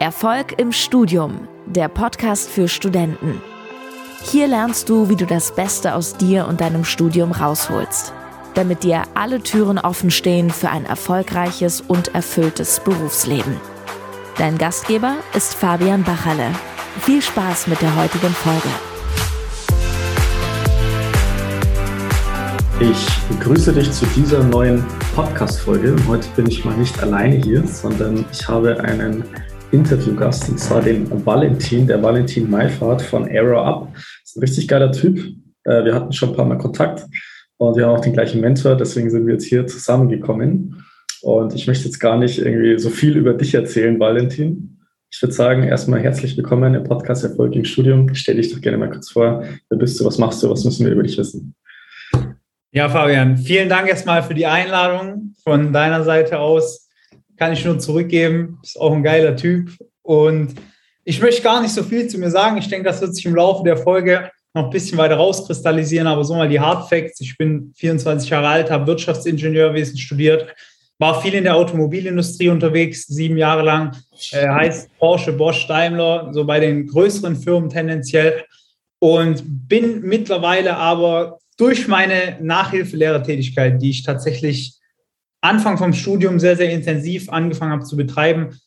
Erfolg im Studium, der Podcast für Studenten. Hier lernst du, wie du das Beste aus dir und deinem Studium rausholst, damit dir alle Türen offen stehen für ein erfolgreiches und erfülltes Berufsleben. Dein Gastgeber ist Fabian Bachalle. Viel Spaß mit der heutigen Folge. Ich begrüße dich zu dieser neuen Podcast-Folge. Heute bin ich mal nicht alleine hier, sondern ich habe einen Interviewgast, und zwar den Valentin, der Valentin Meifert von Arrow Up. Ist ein richtig geiler Typ. Äh, wir hatten schon ein paar Mal Kontakt und wir haben auch den gleichen Mentor, deswegen sind wir jetzt hier zusammengekommen. Und ich möchte jetzt gar nicht irgendwie so viel über dich erzählen, Valentin. Ich würde sagen, erstmal herzlich willkommen im Podcast Erfolg im Studium. Stell dich doch gerne mal kurz vor. Wer bist du? Was machst du? Was müssen wir über dich wissen? Ja, Fabian, vielen Dank erstmal für die Einladung von deiner Seite aus kann ich nur zurückgeben. Ist auch ein geiler Typ. Und ich möchte gar nicht so viel zu mir sagen. Ich denke, das wird sich im Laufe der Folge noch ein bisschen weiter rauskristallisieren. Aber so mal die Hard Facts. Ich bin 24 Jahre alt, habe Wirtschaftsingenieurwesen studiert, war viel in der Automobilindustrie unterwegs, sieben Jahre lang. Äh, heißt Porsche, Bosch, Daimler, so bei den größeren Firmen tendenziell. Und bin mittlerweile aber durch meine Nachhilfelehrertätigkeit, die ich tatsächlich Anfang vom Studium sehr, sehr intensiv angefangen habe zu betreiben,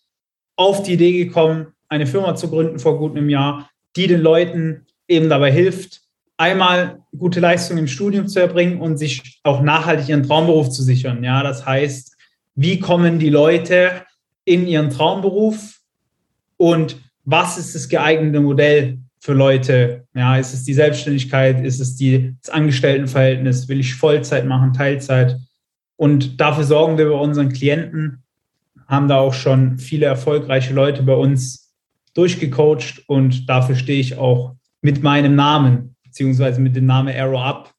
auf die Idee gekommen, eine Firma zu gründen vor gut einem Jahr, die den Leuten eben dabei hilft, einmal gute Leistungen im Studium zu erbringen und sich auch nachhaltig ihren Traumberuf zu sichern. Ja, das heißt, wie kommen die Leute in ihren Traumberuf und was ist das geeignete Modell für Leute? Ja, ist es die Selbstständigkeit? Ist es die, das Angestelltenverhältnis? Will ich Vollzeit machen, Teilzeit? Und dafür sorgen wir bei unseren Klienten, haben da auch schon viele erfolgreiche Leute bei uns durchgecoacht und dafür stehe ich auch mit meinem Namen, beziehungsweise mit dem Namen Arrow Up.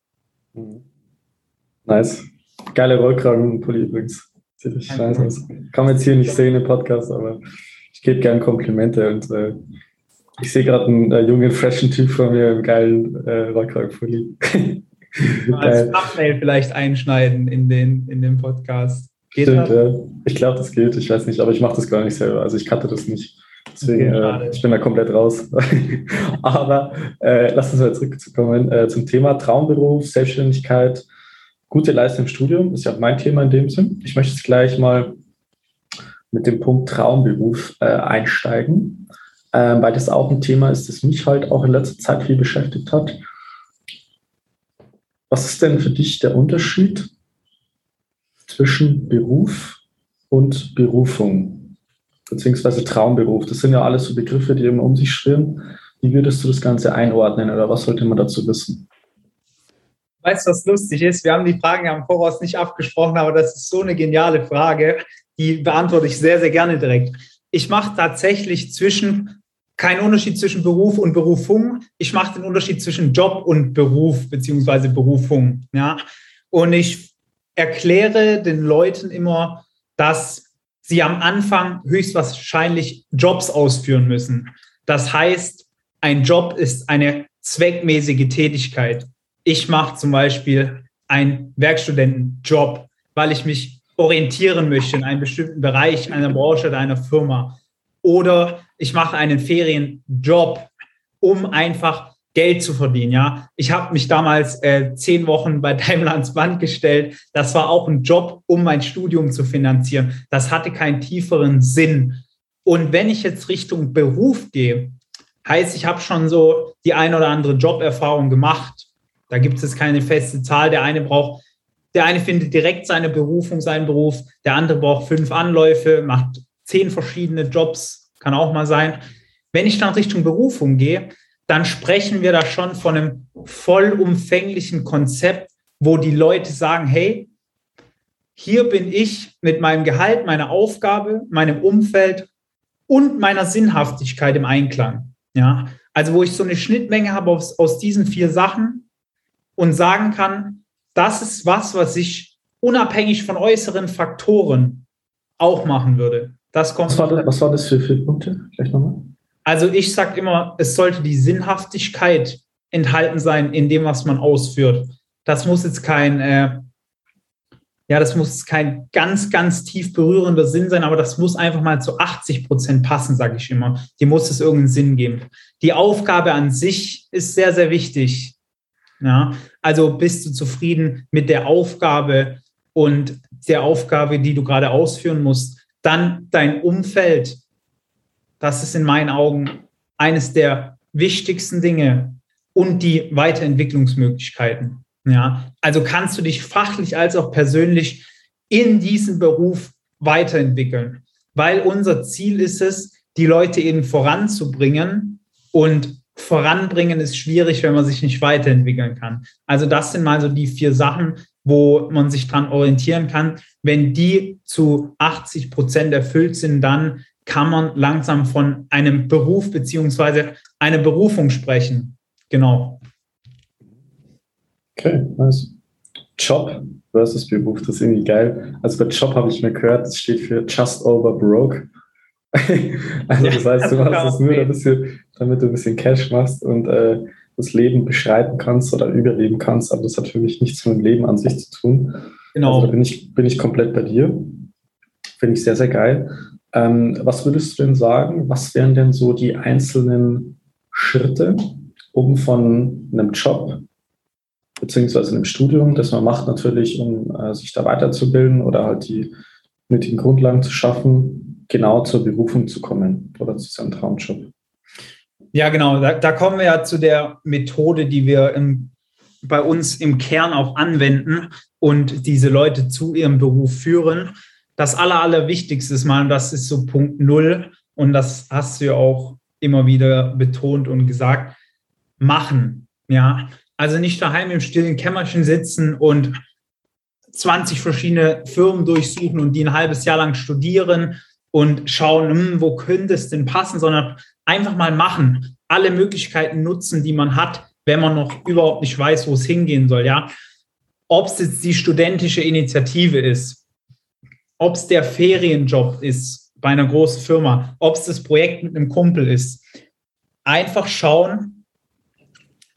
Nice. Geile Rollkragenpulli übrigens. Sieht richtig nice aus. Kann man jetzt hier nicht sehen im Podcast, aber ich gebe gerne Komplimente und äh, ich sehe gerade einen äh, jungen, freshen Typ von mir im geilen äh, Rollkragenpulli. als Thumbnail vielleicht einschneiden in den, in den Podcast. Geht Stimmt, das? ja. Ich glaube, das geht. Ich weiß nicht, aber ich mache das gar nicht selber. Also ich cutte das nicht. Deswegen, okay, äh, ich bin da komplett raus. aber äh, lass uns mal zurückkommen äh, zum Thema Traumberuf, Selbstständigkeit, gute Leistung im Studium. Ist ja auch mein Thema in dem Sinn. Ich möchte jetzt gleich mal mit dem Punkt Traumberuf äh, einsteigen, ähm, weil das auch ein Thema ist, das mich halt auch in letzter Zeit viel beschäftigt hat. Was ist denn für dich der Unterschied zwischen Beruf und Berufung, beziehungsweise Traumberuf? Das sind ja alles so Begriffe, die immer um sich schwirren. Wie würdest du das Ganze einordnen oder was sollte man dazu wissen? Weißt du, was lustig ist? Wir haben die Fragen ja im Voraus nicht abgesprochen, aber das ist so eine geniale Frage, die beantworte ich sehr, sehr gerne direkt. Ich mache tatsächlich zwischen kein Unterschied zwischen Beruf und Berufung. Ich mache den Unterschied zwischen Job und Beruf beziehungsweise Berufung. Ja? Und ich erkläre den Leuten immer, dass sie am Anfang höchstwahrscheinlich Jobs ausführen müssen. Das heißt, ein Job ist eine zweckmäßige Tätigkeit. Ich mache zum Beispiel einen Werkstudentenjob, weil ich mich orientieren möchte in einem bestimmten Bereich einer Branche oder einer Firma. Oder ich mache einen Ferienjob, um einfach Geld zu verdienen. Ja, ich habe mich damals äh, zehn Wochen bei Daimler ans Band gestellt. Das war auch ein Job, um mein Studium zu finanzieren. Das hatte keinen tieferen Sinn. Und wenn ich jetzt Richtung Beruf gehe, heißt, ich habe schon so die ein oder andere Joberfahrung gemacht. Da gibt es keine feste Zahl. Der eine braucht, der eine findet direkt seine Berufung, seinen Beruf. Der andere braucht fünf Anläufe, macht zehn verschiedene Jobs kann auch mal sein. Wenn ich dann Richtung Berufung gehe, dann sprechen wir da schon von einem vollumfänglichen Konzept, wo die Leute sagen, hey, hier bin ich mit meinem Gehalt, meiner Aufgabe, meinem Umfeld und meiner Sinnhaftigkeit im Einklang. Ja, also wo ich so eine Schnittmenge habe aus, aus diesen vier Sachen und sagen kann, das ist was, was ich unabhängig von äußeren Faktoren auch machen würde. Das kommt. Was war das, was war das für vier Punkte? Vielleicht nochmal. Also ich sage immer, es sollte die Sinnhaftigkeit enthalten sein in dem, was man ausführt. Das muss jetzt kein, äh, Ja, das muss kein ganz, ganz tief berührender Sinn sein, aber das muss einfach mal zu 80 Prozent passen, sage ich immer. Die muss es irgendeinen Sinn geben. Die Aufgabe an sich ist sehr, sehr wichtig. Ja, also bist du zufrieden mit der Aufgabe und der Aufgabe, die du gerade ausführen musst? Dann dein Umfeld. Das ist in meinen Augen eines der wichtigsten Dinge und die Weiterentwicklungsmöglichkeiten. Ja, also kannst du dich fachlich als auch persönlich in diesem Beruf weiterentwickeln, weil unser Ziel ist es, die Leute eben voranzubringen und voranbringen ist schwierig, wenn man sich nicht weiterentwickeln kann. Also das sind mal so die vier Sachen, wo man sich dran orientieren kann. Wenn die zu 80 Prozent erfüllt sind, dann kann man langsam von einem Beruf beziehungsweise einer Berufung sprechen. Genau. Okay, nice. Job versus Beruf, das ist irgendwie geil. Also bei Job habe ich mir gehört, das steht für Just Over Broke. also das heißt, du machst es nur, damit du, damit du ein bisschen Cash machst und äh, das Leben beschreiten kannst oder überleben kannst, aber das hat für mich nichts mit dem Leben an sich zu tun. Genau. Also da bin ich, bin ich komplett bei dir. Finde ich sehr, sehr geil. Ähm, was würdest du denn sagen? Was wären denn so die einzelnen Schritte, um von einem Job beziehungsweise einem Studium, das man macht natürlich, um äh, sich da weiterzubilden oder halt die nötigen Grundlagen zu schaffen, genau zur Berufung zu kommen oder zu seinem Traumjob? Ja, genau. Da, da, kommen wir ja zu der Methode, die wir im, bei uns im Kern auch anwenden und diese Leute zu ihrem Beruf führen. Das Aller, Allerwichtigste ist mal, und das ist so Punkt Null, und das hast du ja auch immer wieder betont und gesagt, machen. Ja, also nicht daheim im stillen Kämmerchen sitzen und 20 verschiedene Firmen durchsuchen und die ein halbes Jahr lang studieren und schauen, hm, wo könnte es denn passen, sondern einfach mal machen, alle Möglichkeiten nutzen, die man hat, wenn man noch überhaupt nicht weiß, wo es hingehen soll. Ja, ob es jetzt die studentische Initiative ist, ob es der Ferienjob ist bei einer großen Firma, ob es das Projekt mit einem Kumpel ist. Einfach schauen,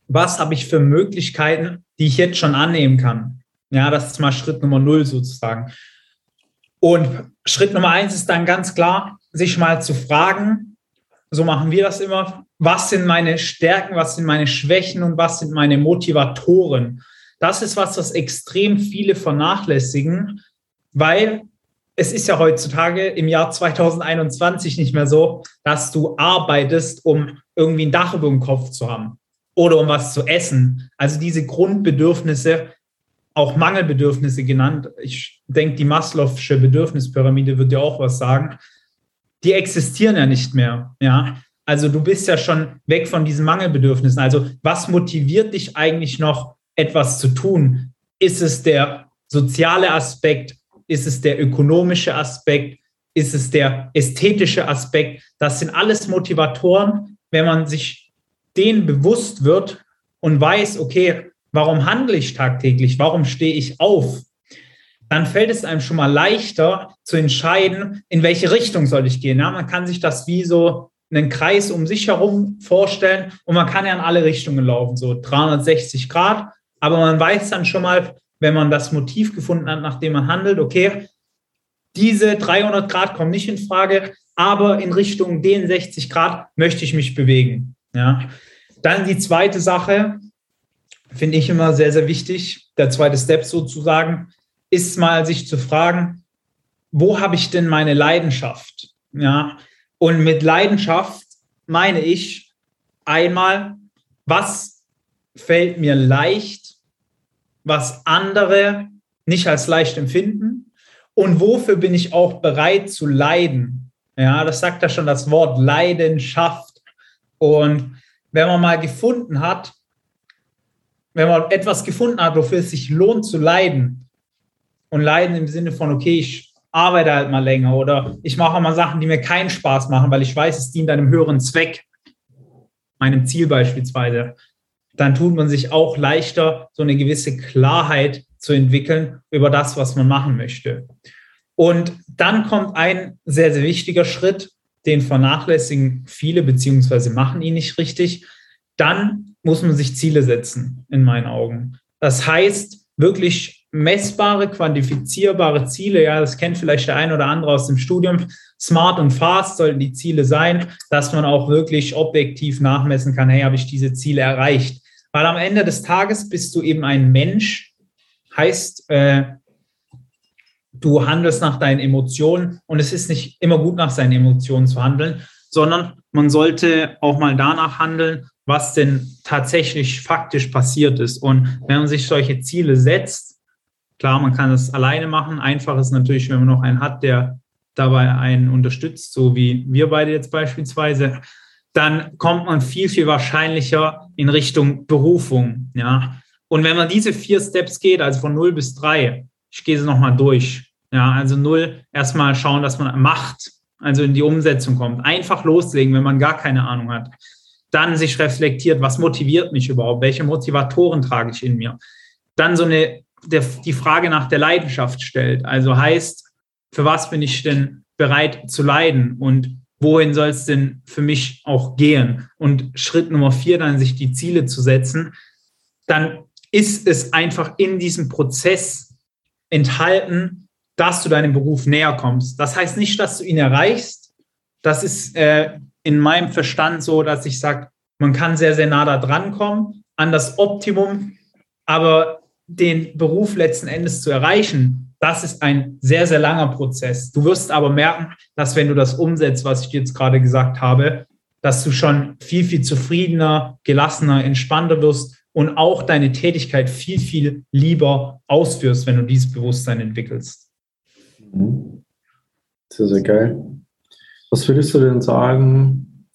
was habe ich für Möglichkeiten, die ich jetzt schon annehmen kann. Ja, das ist mal Schritt Nummer null sozusagen. Und Schritt Nummer eins ist dann ganz klar, sich mal zu fragen, so machen wir das immer. Was sind meine Stärken, was sind meine Schwächen und was sind meine Motivatoren? Das ist was, was extrem viele vernachlässigen, weil es ist ja heutzutage im Jahr 2021 nicht mehr so, dass du arbeitest, um irgendwie ein Dach über dem Kopf zu haben oder um was zu essen. Also diese Grundbedürfnisse, auch Mangelbedürfnisse genannt. Ich denke, die Maslow'sche Bedürfnispyramide wird dir auch was sagen die existieren ja nicht mehr. Ja, also du bist ja schon weg von diesen Mangelbedürfnissen. Also was motiviert dich eigentlich noch, etwas zu tun? Ist es der soziale Aspekt? Ist es der ökonomische Aspekt? Ist es der ästhetische Aspekt? Das sind alles Motivatoren, wenn man sich denen bewusst wird und weiß, okay, warum handle ich tagtäglich? Warum stehe ich auf? dann fällt es einem schon mal leichter zu entscheiden, in welche Richtung soll ich gehen. Ja, man kann sich das wie so einen Kreis um sich herum vorstellen und man kann ja in alle Richtungen laufen, so 360 Grad. Aber man weiß dann schon mal, wenn man das Motiv gefunden hat, nach dem man handelt, okay, diese 300 Grad kommen nicht in Frage, aber in Richtung den 60 Grad möchte ich mich bewegen. Ja. Dann die zweite Sache, finde ich immer sehr, sehr wichtig, der zweite Step sozusagen, ist mal sich zu fragen, wo habe ich denn meine Leidenschaft? Ja, und mit Leidenschaft meine ich einmal, was fällt mir leicht, was andere nicht als leicht empfinden und wofür bin ich auch bereit zu leiden? Ja, das sagt ja schon das Wort Leidenschaft. Und wenn man mal gefunden hat, wenn man etwas gefunden hat, wofür es sich lohnt zu leiden, und leiden im Sinne von, okay, ich arbeite halt mal länger oder ich mache mal Sachen, die mir keinen Spaß machen, weil ich weiß, es dient einem höheren Zweck, meinem Ziel beispielsweise, dann tut man sich auch leichter, so eine gewisse Klarheit zu entwickeln über das, was man machen möchte. Und dann kommt ein sehr, sehr wichtiger Schritt, den vernachlässigen viele beziehungsweise machen ihn nicht richtig. Dann muss man sich Ziele setzen, in meinen Augen. Das heißt, wirklich messbare, quantifizierbare Ziele. Ja, das kennt vielleicht der ein oder andere aus dem Studium. Smart und fast sollten die Ziele sein, dass man auch wirklich objektiv nachmessen kann, hey, habe ich diese Ziele erreicht? Weil am Ende des Tages bist du eben ein Mensch, heißt, äh, du handelst nach deinen Emotionen und es ist nicht immer gut, nach seinen Emotionen zu handeln, sondern man sollte auch mal danach handeln, was denn tatsächlich faktisch passiert ist. Und wenn man sich solche Ziele setzt, klar, man kann es alleine machen. Einfach ist natürlich, wenn man noch einen hat, der dabei einen unterstützt, so wie wir beide jetzt beispielsweise, dann kommt man viel, viel wahrscheinlicher in Richtung Berufung. Ja. Und wenn man diese vier Steps geht, also von 0 bis 3, ich gehe sie nochmal durch. Ja, also 0, erstmal schauen, dass man macht, also in die Umsetzung kommt. Einfach loslegen, wenn man gar keine Ahnung hat dann sich reflektiert, was motiviert mich überhaupt, welche Motivatoren trage ich in mir. Dann so eine, der, die Frage nach der Leidenschaft stellt. Also heißt, für was bin ich denn bereit zu leiden und wohin soll es denn für mich auch gehen? Und Schritt Nummer vier, dann sich die Ziele zu setzen, dann ist es einfach in diesem Prozess enthalten, dass du deinem Beruf näher kommst. Das heißt nicht, dass du ihn erreichst. Das ist äh, in meinem Verstand so, dass ich sage, man kann sehr, sehr nah da dran kommen an das Optimum, aber den Beruf letzten Endes zu erreichen, das ist ein sehr, sehr langer Prozess. Du wirst aber merken, dass wenn du das umsetzt, was ich jetzt gerade gesagt habe, dass du schon viel, viel zufriedener, gelassener, entspannter wirst und auch deine Tätigkeit viel, viel lieber ausführst, wenn du dieses Bewusstsein entwickelst. Mhm. Sehr, sehr geil. Was würdest du denn sagen?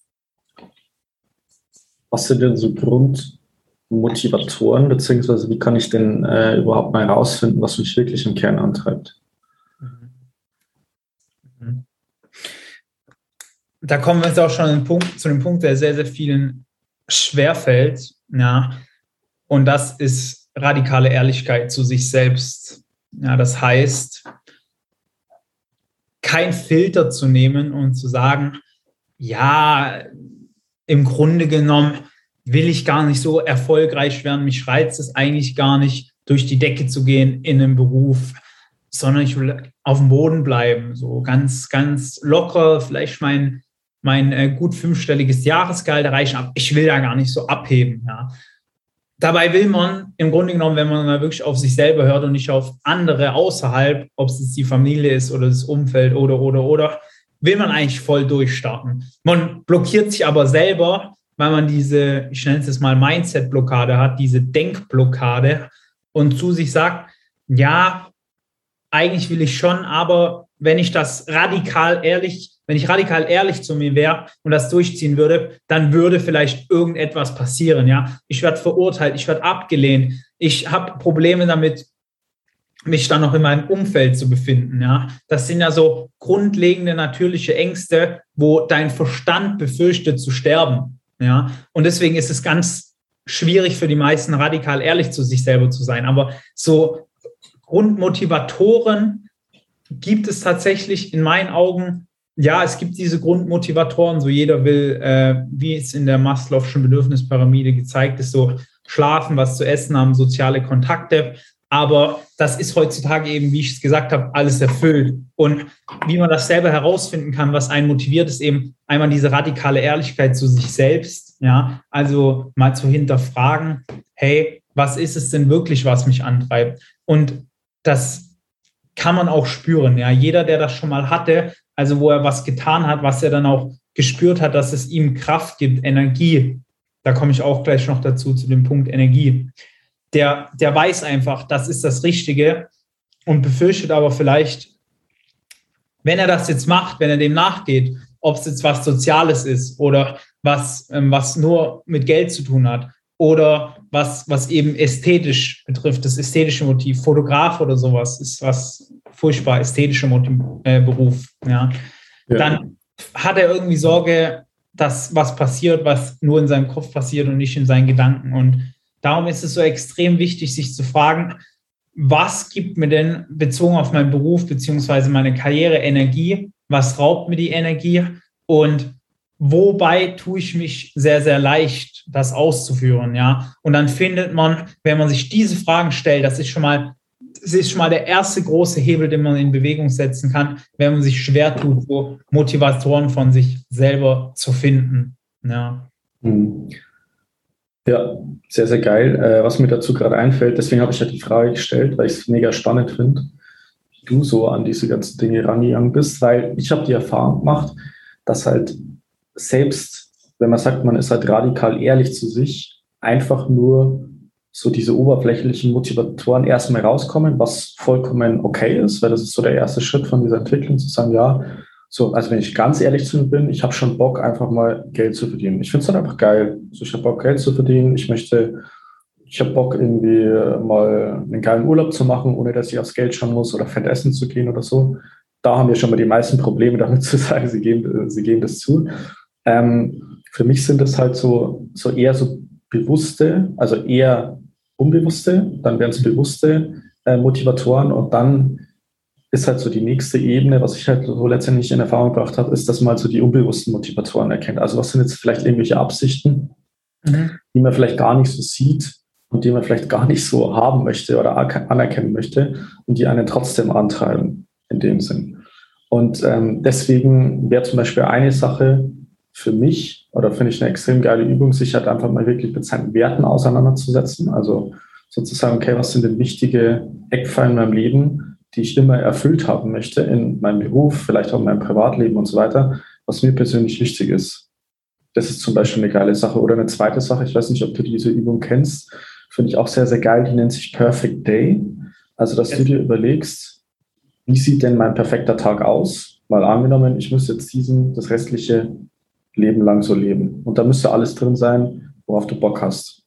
Was sind denn so Grundmotivatoren, beziehungsweise wie kann ich denn äh, überhaupt mal herausfinden, was mich wirklich im Kern antreibt? Mhm. Da kommen wir jetzt auch schon Punkt, zu dem Punkt, der sehr, sehr vielen schwerfällt. Ja. Und das ist radikale Ehrlichkeit zu sich selbst. Ja, das heißt, kein Filter zu nehmen und zu sagen, ja, im Grunde genommen will ich gar nicht so erfolgreich werden, mich reizt es eigentlich gar nicht, durch die Decke zu gehen in einem Beruf, sondern ich will auf dem Boden bleiben, so ganz, ganz locker, vielleicht mein, mein äh, gut fünfstelliges Jahresgehalt erreichen, aber ich will da gar nicht so abheben. Ja. Dabei will man im Grunde genommen, wenn man mal wirklich auf sich selber hört und nicht auf andere außerhalb, ob es die Familie ist oder das Umfeld oder, oder, oder, will man eigentlich voll durchstarten. Man blockiert sich aber selber, weil man diese, ich nenne es jetzt mal Mindset-Blockade hat, diese Denkblockade und zu sich sagt, ja, eigentlich will ich schon, aber wenn ich das radikal ehrlich wenn ich radikal ehrlich zu mir wäre und das durchziehen würde, dann würde vielleicht irgendetwas passieren. Ja, ich werde verurteilt, ich werde abgelehnt, ich habe Probleme damit, mich dann noch in meinem Umfeld zu befinden. Ja, das sind ja so grundlegende natürliche Ängste, wo dein Verstand befürchtet zu sterben. Ja, und deswegen ist es ganz schwierig für die meisten radikal ehrlich zu sich selber zu sein. Aber so Grundmotivatoren gibt es tatsächlich in meinen Augen ja, es gibt diese Grundmotivatoren, so jeder will, äh, wie es in der Maslow'schen Bedürfnispyramide gezeigt ist, so schlafen, was zu essen haben, soziale Kontakte. Aber das ist heutzutage eben, wie ich es gesagt habe, alles erfüllt. Und wie man das selber herausfinden kann, was einen motiviert, ist eben einmal diese radikale Ehrlichkeit zu sich selbst. Ja, also mal zu hinterfragen, hey, was ist es denn wirklich, was mich antreibt? Und das kann man auch spüren. Ja, jeder, der das schon mal hatte, also wo er was getan hat, was er dann auch gespürt hat, dass es ihm Kraft gibt, Energie. Da komme ich auch gleich noch dazu, zu dem Punkt Energie. Der, der weiß einfach, das ist das Richtige und befürchtet aber vielleicht, wenn er das jetzt macht, wenn er dem nachgeht, ob es jetzt was Soziales ist oder was, ähm, was nur mit Geld zu tun hat oder was, was eben ästhetisch betrifft, das ästhetische Motiv, Fotograf oder sowas ist was furchtbar ästhetischer äh, Beruf, ja, ja, dann hat er irgendwie Sorge, dass was passiert, was nur in seinem Kopf passiert und nicht in seinen Gedanken. Und darum ist es so extrem wichtig, sich zu fragen, was gibt mir denn bezogen auf meinen Beruf beziehungsweise meine Karriere Energie? Was raubt mir die Energie? Und wobei tue ich mich sehr, sehr leicht, das auszuführen, ja? Und dann findet man, wenn man sich diese Fragen stellt, das ist schon mal das ist schon mal der erste große Hebel, den man in Bewegung setzen kann, wenn man sich schwer tut, so Motivatoren von sich selber zu finden. Ja. Hm. Ja, sehr, sehr geil. Äh, was mir dazu gerade einfällt, deswegen habe ich ja die Frage gestellt, weil ich es mega spannend finde, wie du so an diese ganzen Dinge rangegangen bist, weil ich habe die Erfahrung gemacht, dass halt selbst, wenn man sagt, man ist halt radikal ehrlich zu sich, einfach nur so diese oberflächlichen Motivatoren erstmal rauskommen, was vollkommen okay ist, weil das ist so der erste Schritt von dieser Entwicklung, zu sagen, ja, so, also wenn ich ganz ehrlich zu mir bin, ich habe schon Bock, einfach mal Geld zu verdienen. Ich finde es halt einfach geil. Also ich habe Bock, Geld zu verdienen. Ich möchte, ich habe Bock, irgendwie mal einen geilen Urlaub zu machen, ohne dass ich aufs Geld schauen muss oder fett essen zu gehen oder so. Da haben wir schon mal die meisten Probleme damit zu sagen, sie geben, sie geben das zu. Ähm, für mich sind das halt so, so eher so bewusste, also eher unbewusste, dann wären es bewusste äh, Motivatoren und dann ist halt so die nächste Ebene, was ich halt so letztendlich in Erfahrung gebracht habe, ist, dass man so die unbewussten Motivatoren erkennt. Also was sind jetzt vielleicht irgendwelche Absichten, mhm. die man vielleicht gar nicht so sieht und die man vielleicht gar nicht so haben möchte oder anerkennen möchte und die einen trotzdem antreiben in dem Sinn. Und ähm, deswegen wäre zum Beispiel eine Sache für mich oder finde ich eine extrem geile Übung, sich halt einfach mal wirklich mit seinen Werten auseinanderzusetzen. Also sozusagen, okay, was sind denn wichtige Eckpfeiler in meinem Leben, die ich immer erfüllt haben möchte in meinem Beruf, vielleicht auch in meinem Privatleben und so weiter, was mir persönlich wichtig ist. Das ist zum Beispiel eine geile Sache. Oder eine zweite Sache, ich weiß nicht, ob du diese Übung kennst, finde ich auch sehr, sehr geil, die nennt sich Perfect Day. Also, dass du dir überlegst, wie sieht denn mein perfekter Tag aus? Mal angenommen, ich muss jetzt diesen, das restliche Leben lang so leben. Und da müsste alles drin sein, worauf du Bock hast.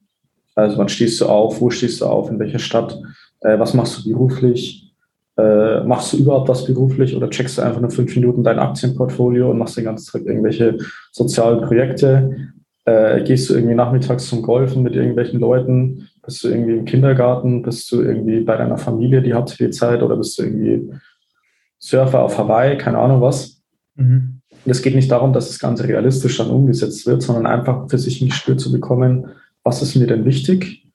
Also wann stehst du auf, wo stehst du auf, in welcher Stadt, äh, was machst du beruflich, äh, machst du überhaupt was beruflich? Oder checkst du einfach nur fünf Minuten dein Aktienportfolio und machst den ganzen Tag irgendwelche sozialen Projekte, äh, gehst du irgendwie nachmittags zum Golfen mit irgendwelchen Leuten, bist du irgendwie im Kindergarten, bist du irgendwie bei deiner Familie die Hauptsache Zeit? Oder bist du irgendwie Surfer auf Hawaii, keine Ahnung was. Mhm. Und es geht nicht darum, dass das Ganze realistisch dann umgesetzt wird, sondern einfach für sich ein Gespür zu bekommen, was ist mir denn wichtig,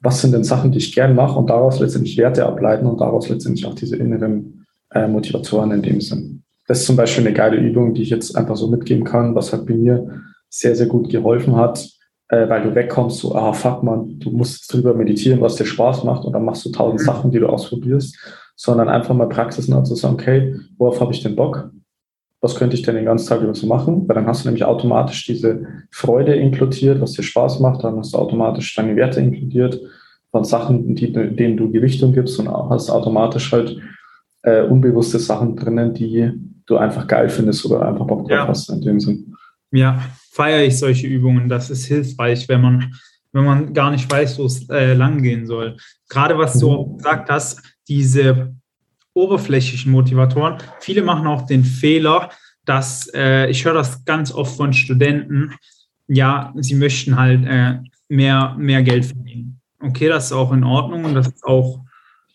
was sind denn Sachen, die ich gern mache und daraus letztendlich Werte ableiten und daraus letztendlich auch diese inneren äh, Motivatoren in dem Sinn. Das ist zum Beispiel eine geile Übung, die ich jetzt einfach so mitgeben kann, was halt bei mir sehr, sehr gut geholfen hat, äh, weil du wegkommst, so, ah, fuck man, du musst drüber meditieren, was dir Spaß macht und dann machst du tausend mhm. Sachen, die du ausprobierst, sondern einfach mal Praxis und zu sagen, okay, worauf habe ich denn Bock? Was könnte ich denn den ganzen Tag über so machen? Weil dann hast du nämlich automatisch diese Freude inkludiert, was dir Spaß macht, dann hast du automatisch deine Werte inkludiert von Sachen, die, denen du Gewichtung gibst und hast automatisch halt äh, unbewusste Sachen drinnen, die du einfach geil findest oder einfach Bock drauf ja. hast in dem Sinn. Ja, feiere ich solche Übungen. Das ist hilfreich, wenn man, wenn man gar nicht weiß, wo es äh, lang gehen soll. Gerade was du mhm. gesagt hast, diese oberflächlichen Motivatoren. Viele machen auch den Fehler, dass äh, ich höre das ganz oft von Studenten, ja, sie möchten halt äh, mehr, mehr Geld verdienen. Okay, das ist auch in Ordnung und das ist auch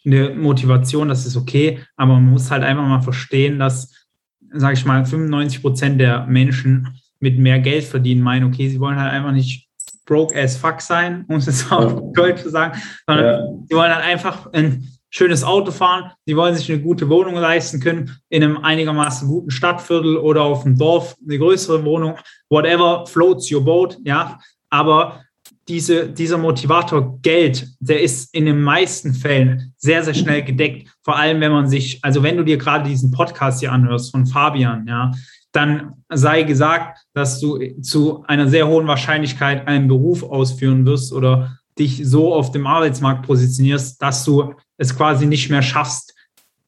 eine Motivation, das ist okay, aber man muss halt einfach mal verstehen, dass, sage ich mal, 95 Prozent der Menschen mit mehr Geld verdienen meinen, okay, sie wollen halt einfach nicht broke as fuck sein, um es auf Deutsch zu sagen, sondern ja. sie wollen halt einfach ein schönes Auto fahren, die wollen sich eine gute Wohnung leisten können, in einem einigermaßen guten Stadtviertel oder auf dem Dorf eine größere Wohnung, whatever floats your boat, ja. Aber diese, dieser Motivator Geld, der ist in den meisten Fällen sehr, sehr schnell gedeckt. Vor allem, wenn man sich, also wenn du dir gerade diesen Podcast hier anhörst von Fabian, ja, dann sei gesagt, dass du zu einer sehr hohen Wahrscheinlichkeit einen Beruf ausführen wirst oder dich so auf dem Arbeitsmarkt positionierst, dass du es quasi nicht mehr schaffst,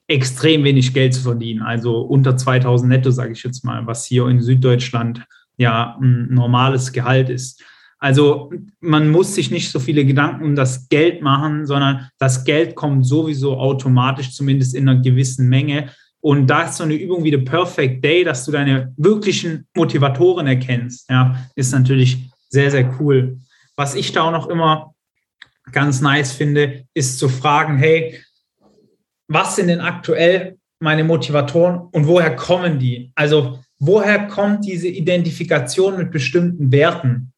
extrem wenig Geld zu verdienen. Also unter 2000 netto, sage ich jetzt mal, was hier in Süddeutschland ja ein normales Gehalt ist. Also man muss sich nicht so viele Gedanken um das Geld machen, sondern das Geld kommt sowieso automatisch, zumindest in einer gewissen Menge. Und da ist so eine Übung wie The Perfect Day, dass du deine wirklichen Motivatoren erkennst, ja, ist natürlich sehr, sehr cool. Was ich da auch noch immer ganz nice finde, ist zu fragen, hey, was sind denn aktuell meine Motivatoren und woher kommen die? Also woher kommt diese Identifikation mit bestimmten Werten?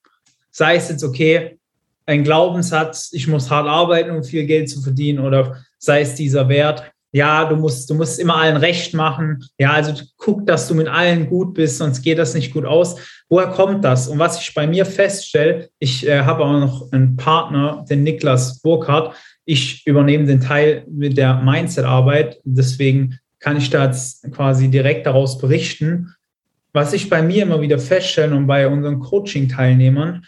Sei es jetzt, okay, ein Glaubenssatz, ich muss hart arbeiten, um viel Geld zu verdienen, oder sei es dieser Wert, ja, du musst, du musst immer allen recht machen. Ja, also guck, dass du mit allen gut bist, sonst geht das nicht gut aus. Woher kommt das? Und was ich bei mir feststelle, ich äh, habe auch noch einen Partner, den Niklas Burkhardt. Ich übernehme den Teil mit der Mindset-Arbeit. Deswegen kann ich da jetzt quasi direkt daraus berichten. Was ich bei mir immer wieder feststelle und bei unseren Coaching-Teilnehmern,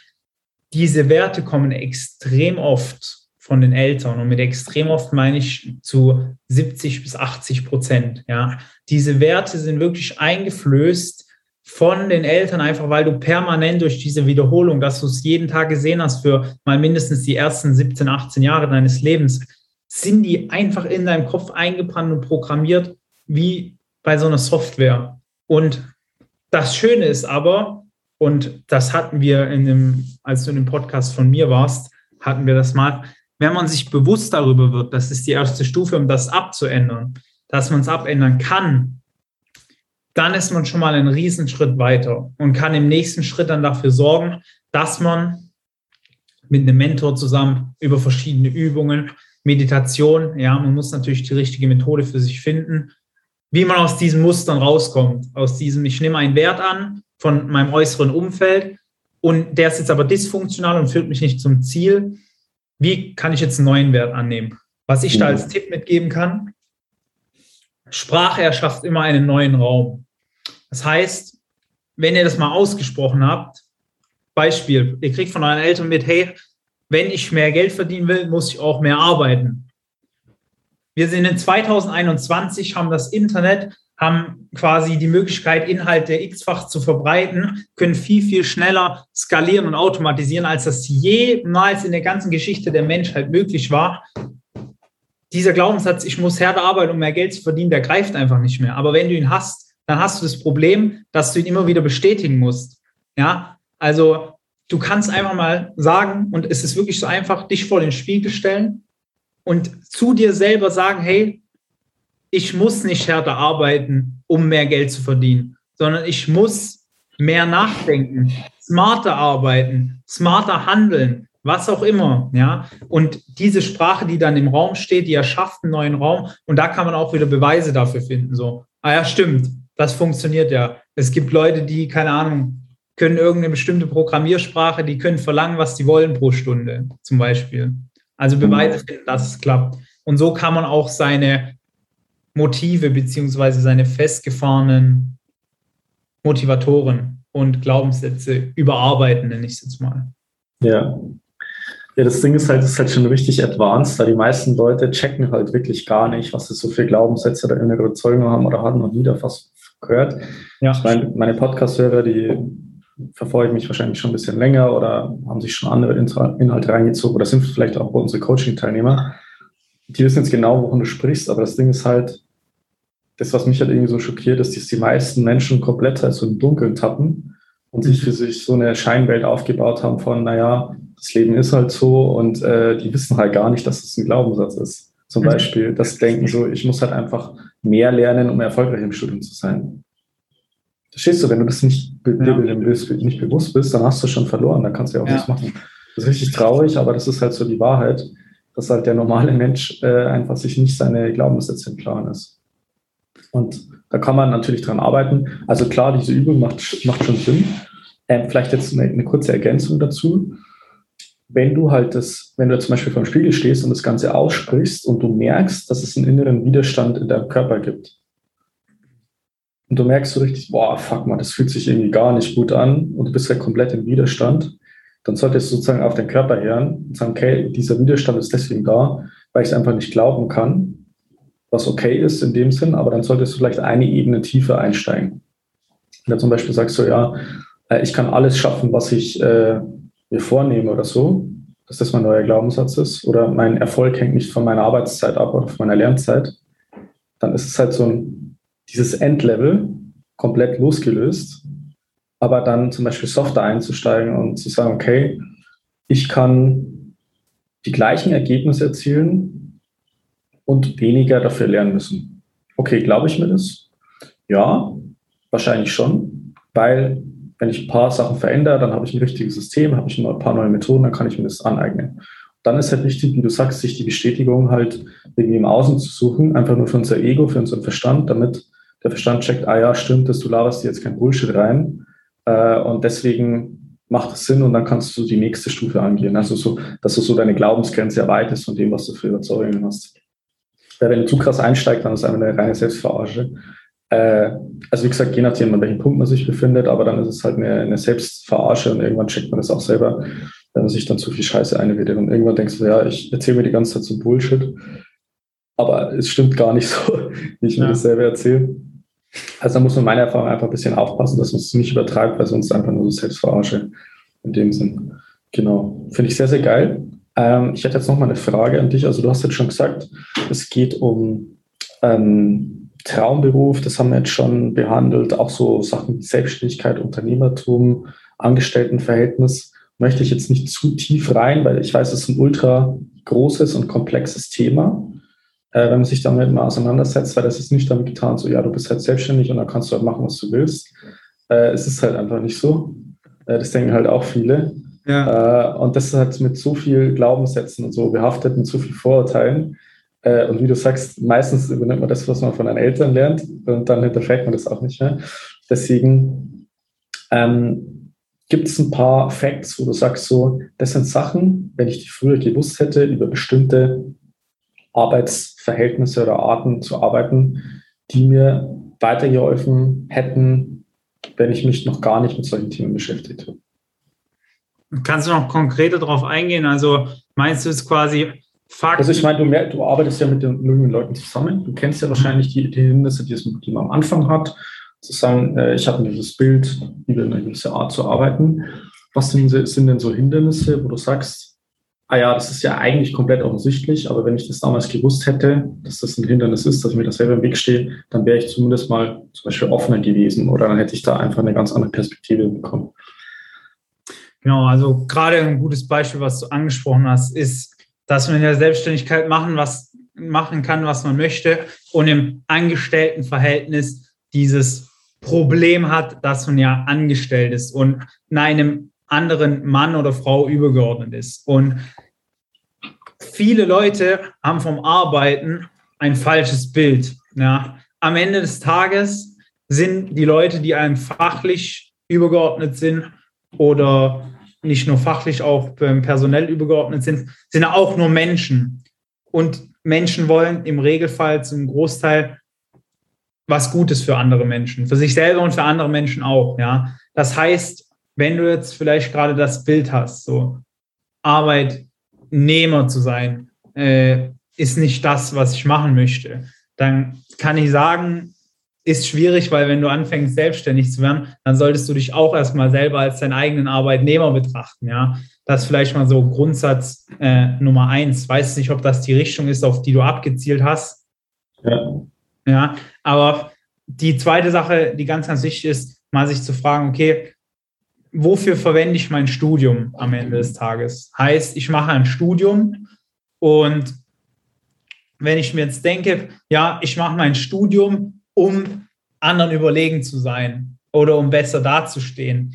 diese Werte kommen extrem oft von den Eltern. Und mit extrem oft meine ich zu 70 bis 80 Prozent. Ja. Diese Werte sind wirklich eingeflößt von den Eltern, einfach weil du permanent durch diese Wiederholung, dass du es jeden Tag gesehen hast für mal mindestens die ersten 17, 18 Jahre deines Lebens, sind die einfach in deinem Kopf eingebrannt und programmiert wie bei so einer Software. Und das Schöne ist aber, und das hatten wir in dem, als du in dem Podcast von mir warst, hatten wir das mal, wenn man sich bewusst darüber wird, das ist die erste Stufe, um das abzuändern, dass man es abändern kann, dann ist man schon mal einen Riesenschritt weiter und kann im nächsten Schritt dann dafür sorgen, dass man mit einem Mentor zusammen über verschiedene Übungen, Meditation, ja, man muss natürlich die richtige Methode für sich finden, wie man aus diesen Mustern rauskommt. Aus diesem, ich nehme einen Wert an von meinem äußeren Umfeld und der ist jetzt aber dysfunktional und führt mich nicht zum Ziel wie kann ich jetzt einen neuen Wert annehmen? Was ich da mhm. als Tipp mitgeben kann, Sprache erschafft immer einen neuen Raum. Das heißt, wenn ihr das mal ausgesprochen habt, Beispiel, ihr kriegt von euren Eltern mit, hey, wenn ich mehr Geld verdienen will, muss ich auch mehr arbeiten. Wir sind in 2021, haben das Internet haben quasi die Möglichkeit, Inhalte x-fach zu verbreiten, können viel, viel schneller skalieren und automatisieren, als das jemals in der ganzen Geschichte der Menschheit möglich war. Dieser Glaubenssatz, ich muss härter arbeiten, um mehr Geld zu verdienen, der greift einfach nicht mehr. Aber wenn du ihn hast, dann hast du das Problem, dass du ihn immer wieder bestätigen musst. Ja, also du kannst einfach mal sagen, und es ist wirklich so einfach, dich vor den Spiegel stellen und zu dir selber sagen, hey, ich muss nicht härter arbeiten, um mehr Geld zu verdienen, sondern ich muss mehr nachdenken, smarter arbeiten, smarter handeln, was auch immer, ja. Und diese Sprache, die dann im Raum steht, die erschafft einen neuen Raum und da kann man auch wieder Beweise dafür finden, so. Ah ja, stimmt, das funktioniert ja. Es gibt Leute, die, keine Ahnung, können irgendeine bestimmte Programmiersprache, die können verlangen, was die wollen pro Stunde, zum Beispiel. Also Beweise finden, dass es klappt. Und so kann man auch seine Motive beziehungsweise seine festgefahrenen Motivatoren und Glaubenssätze überarbeiten, nenne ich es jetzt mal. Ja. Ja, das Ding ist halt, ist halt schon richtig advanced, da die meisten Leute checken halt wirklich gar nicht, was sie so für Glaubenssätze oder innere Überzeugungen haben oder hatten noch nie da was gehört. Ja. Ich meine, meine Podcast-Hörer, die verfolgen mich wahrscheinlich schon ein bisschen länger oder haben sich schon andere Inhalte reingezogen oder sind vielleicht auch unsere Coaching-Teilnehmer. Die wissen jetzt genau, wovon du sprichst, aber das Ding ist halt, das, was mich halt irgendwie so schockiert, ist, dass die meisten Menschen komplett halt so im Dunkeln tappen und sich für sich so eine Scheinwelt aufgebaut haben von, naja, das Leben ist halt so und äh, die wissen halt gar nicht, dass es das ein Glaubenssatz ist. Zum mhm. Beispiel das Denken so, ich muss halt einfach mehr lernen, um erfolgreich im Studium zu sein. Verstehst du, wenn du das nicht, ja. nicht bewusst bist, dann hast du schon verloren, dann kannst du ja auch ja. nichts machen. Das ist richtig traurig, aber das ist halt so die Wahrheit, dass halt der normale Mensch äh, einfach sich nicht seine Glaubenssätze im Klaren ist. Und da kann man natürlich dran arbeiten. Also klar, diese Übung macht, macht schon Sinn. Ähm, vielleicht jetzt eine, eine, kurze Ergänzung dazu. Wenn du halt das, wenn du zum Beispiel vor dem Spiegel stehst und das Ganze aussprichst und du merkst, dass es einen inneren Widerstand in deinem Körper gibt. Und du merkst so richtig, boah, fuck mal, das fühlt sich irgendwie gar nicht gut an und du bist ja komplett im Widerstand, dann solltest du sozusagen auf den Körper hören und sagen, okay, dieser Widerstand ist deswegen da, weil ich es einfach nicht glauben kann was okay ist in dem Sinn, aber dann solltest du vielleicht eine Ebene tiefer einsteigen. Wenn du zum Beispiel sagst, so ja, äh, ich kann alles schaffen, was ich äh, mir vornehme oder so, dass das mein neuer Glaubenssatz ist, oder mein Erfolg hängt nicht von meiner Arbeitszeit ab oder von meiner Lernzeit, dann ist es halt so ein, dieses Endlevel komplett losgelöst, aber dann zum Beispiel softer einzusteigen und zu sagen, okay, ich kann die gleichen Ergebnisse erzielen, und weniger dafür lernen müssen. Okay, glaube ich mir das? Ja, wahrscheinlich schon, weil wenn ich ein paar Sachen verändere, dann habe ich ein richtiges System, habe ich ein paar neue Methoden, dann kann ich mir das aneignen. dann ist halt wichtig, wie du sagst, sich die Bestätigung halt irgendwie im Außen zu suchen, einfach nur für unser Ego, für unseren Verstand, damit der Verstand checkt, ah ja, stimmt, dass du laberst dir jetzt kein Bullshit rein. Äh, und deswegen macht es Sinn und dann kannst du die nächste Stufe angehen. Also so, dass du so deine Glaubensgrenze erweiterst von dem, was du für Überzeugungen hast. Weil wenn du zu krass einsteigst, dann ist es einfach eine reine Selbstverarsche. Äh, also wie gesagt, je nachdem, an welchem Punkt man sich befindet, aber dann ist es halt eine, eine Selbstverarsche und irgendwann checkt man das auch selber, wenn man sich dann zu viel Scheiße einredet. Und irgendwann denkst du, ja, ich erzähle mir die ganze Zeit so Bullshit. Aber es stimmt gar nicht so, wie ich ja. mir das selber erzähle. Also da muss man meiner Erfahrung einfach ein bisschen aufpassen, dass man es nicht übertreibt, weil sonst einfach nur so Selbstverarsche in dem Sinn. Genau. Finde ich sehr, sehr geil. Ähm, ich hätte jetzt noch mal eine Frage an dich. Also du hast jetzt schon gesagt, es geht um ähm, Traumberuf, das haben wir jetzt schon behandelt, auch so Sachen wie Selbstständigkeit, Unternehmertum, Angestelltenverhältnis. Möchte ich jetzt nicht zu tief rein, weil ich weiß, es ist ein ultra großes und komplexes Thema äh, wenn man sich damit mal auseinandersetzt, weil das ist nicht damit getan, so ja, du bist halt selbstständig und dann kannst du halt machen, was du willst. Äh, es ist halt einfach nicht so. Äh, das denken halt auch viele. Ja. Äh, und das halt mit so viel Glaubenssätzen und so behaftet, mit so viel Vorurteilen. Äh, und wie du sagst, meistens übernimmt man das, was man von den Eltern lernt und dann hinterfragt man das auch nicht mehr. Deswegen ähm, gibt es ein paar Facts, wo du sagst, so, das sind Sachen, wenn ich die früher gewusst hätte über bestimmte Arbeitsverhältnisse oder Arten zu arbeiten, die mir weitergeholfen hätten, wenn ich mich noch gar nicht mit solchen Themen beschäftigt habe. Kannst du noch konkreter darauf eingehen? Also meinst du es quasi Fakten? Also ich meine, du, du arbeitest ja mit den jungen Leuten zusammen. Du kennst ja wahrscheinlich die, die Hindernisse, die, es, die man am Anfang hat. Zu sagen, äh, ich habe ein gewisses Bild, über eine gewisse Art zu arbeiten. Was sind, sind denn so Hindernisse, wo du sagst, ah ja, das ist ja eigentlich komplett offensichtlich, aber wenn ich das damals gewusst hätte, dass das ein Hindernis ist, dass ich mir das selber im Weg stehe, dann wäre ich zumindest mal zum Beispiel offener gewesen oder dann hätte ich da einfach eine ganz andere Perspektive bekommen. Genau, also gerade ein gutes Beispiel, was du angesprochen hast, ist, dass man in der Selbstständigkeit machen, was machen kann, was man möchte und im Angestelltenverhältnis dieses Problem hat, dass man ja angestellt ist und in einem anderen Mann oder Frau übergeordnet ist. Und viele Leute haben vom Arbeiten ein falsches Bild. Ja. Am Ende des Tages sind die Leute, die einem fachlich übergeordnet sind oder nicht nur fachlich, auch personell übergeordnet sind, sind auch nur Menschen. Und Menschen wollen im Regelfall zum Großteil was Gutes für andere Menschen, für sich selber und für andere Menschen auch. Ja. Das heißt, wenn du jetzt vielleicht gerade das Bild hast, so Arbeitnehmer zu sein, äh, ist nicht das, was ich machen möchte, dann kann ich sagen, ist schwierig, weil wenn du anfängst, selbstständig zu werden, dann solltest du dich auch erstmal selber als deinen eigenen Arbeitnehmer betrachten. Ja, das ist vielleicht mal so Grundsatz äh, Nummer eins. Weiß nicht, ob das die Richtung ist, auf die du abgezielt hast. Ja. Ja, aber die zweite Sache, die ganz, ganz wichtig ist, mal sich zu fragen, okay, wofür verwende ich mein Studium am Ende des Tages? Heißt, ich mache ein Studium und wenn ich mir jetzt denke, ja, ich mache mein Studium, um anderen überlegen zu sein oder um besser dazustehen,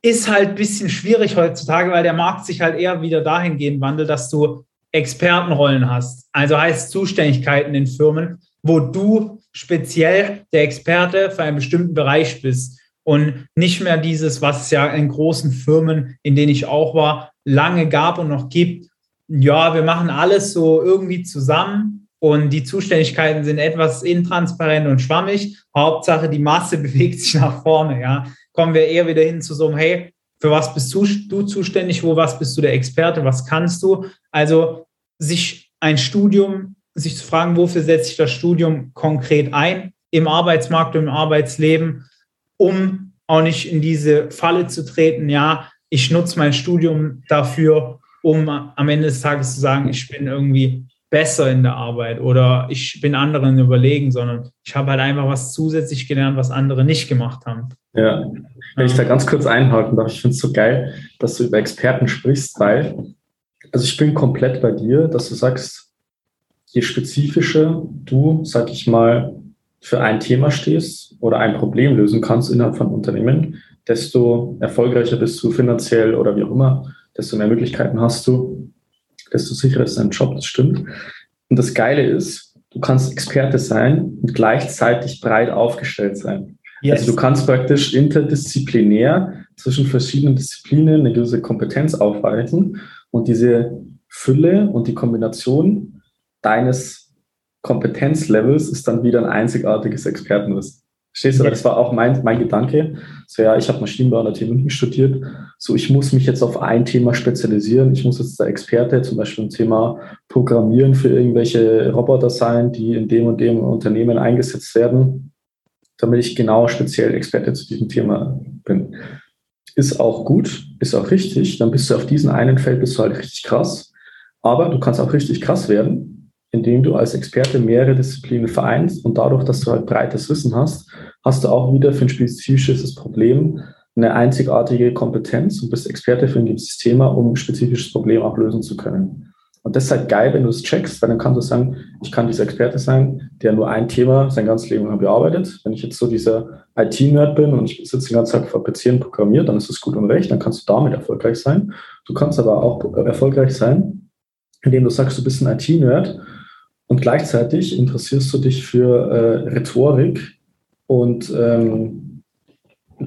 ist halt ein bisschen schwierig heutzutage, weil der Markt sich halt eher wieder dahingehend wandelt, dass du Expertenrollen hast. Also heißt Zuständigkeiten in Firmen, wo du speziell der Experte für einen bestimmten Bereich bist und nicht mehr dieses, was es ja in großen Firmen, in denen ich auch war, lange gab und noch gibt. Ja, wir machen alles so irgendwie zusammen und die Zuständigkeiten sind etwas intransparent und schwammig. Hauptsache, die Masse bewegt sich nach vorne. Ja, kommen wir eher wieder hin zu so einem, hey, für was bist du, du zuständig? Wo was bist du der Experte? Was kannst du? Also sich ein Studium, sich zu fragen, wofür setze ich das Studium konkret ein im Arbeitsmarkt, im Arbeitsleben um auch nicht in diese Falle zu treten, ja, ich nutze mein Studium dafür, um am Ende des Tages zu sagen, ich bin irgendwie besser in der Arbeit oder ich bin anderen überlegen, sondern ich habe halt einfach was zusätzlich gelernt, was andere nicht gemacht haben. Ja, wenn ich da ganz kurz einhaken darf, ich finde es so geil, dass du über Experten sprichst, weil, also ich bin komplett bei dir, dass du sagst, je spezifischer du, sag ich mal, für ein Thema stehst oder ein Problem lösen kannst innerhalb von Unternehmen, desto erfolgreicher bist du finanziell oder wie auch immer, desto mehr Möglichkeiten hast du, desto sicherer ist dein Job, das stimmt. Und das Geile ist, du kannst Experte sein und gleichzeitig breit aufgestellt sein. Yes. Also du kannst praktisch interdisziplinär zwischen verschiedenen Disziplinen eine gewisse Kompetenz aufweisen und diese Fülle und die Kombination deines Kompetenzlevels ist dann wieder ein einzigartiges Expertenwissen. Verstehst du? Ja. Das war auch mein, mein Gedanke. So, ja, ich habe Maschinenbau an der TU studiert. So, ich muss mich jetzt auf ein Thema spezialisieren. Ich muss jetzt der Experte zum Beispiel im Thema Programmieren für irgendwelche Roboter sein, die in dem und dem Unternehmen eingesetzt werden, damit ich genau speziell Experte zu diesem Thema bin. Ist auch gut, ist auch richtig. Dann bist du auf diesem einen Feld bist du halt richtig krass. Aber du kannst auch richtig krass werden, indem du als Experte mehrere Disziplinen vereinst und dadurch, dass du halt breites Wissen hast, hast du auch wieder für ein spezifisches Problem eine einzigartige Kompetenz und bist Experte für ein gewisses Thema, um ein spezifisches Problem auch lösen zu können. Und das ist halt geil, wenn du es checkst, weil dann kannst du sagen, ich kann dieser Experte sein, der nur ein Thema sein ganzes Leben lang bearbeitet. Wenn ich jetzt so dieser IT-Nerd bin und ich sitze den ganzen Tag vor PC und programmiere, dann ist das gut und recht, dann kannst du damit erfolgreich sein. Du kannst aber auch erfolgreich sein, indem du sagst, du bist ein IT-Nerd und gleichzeitig interessierst du dich für äh, Rhetorik und ähm,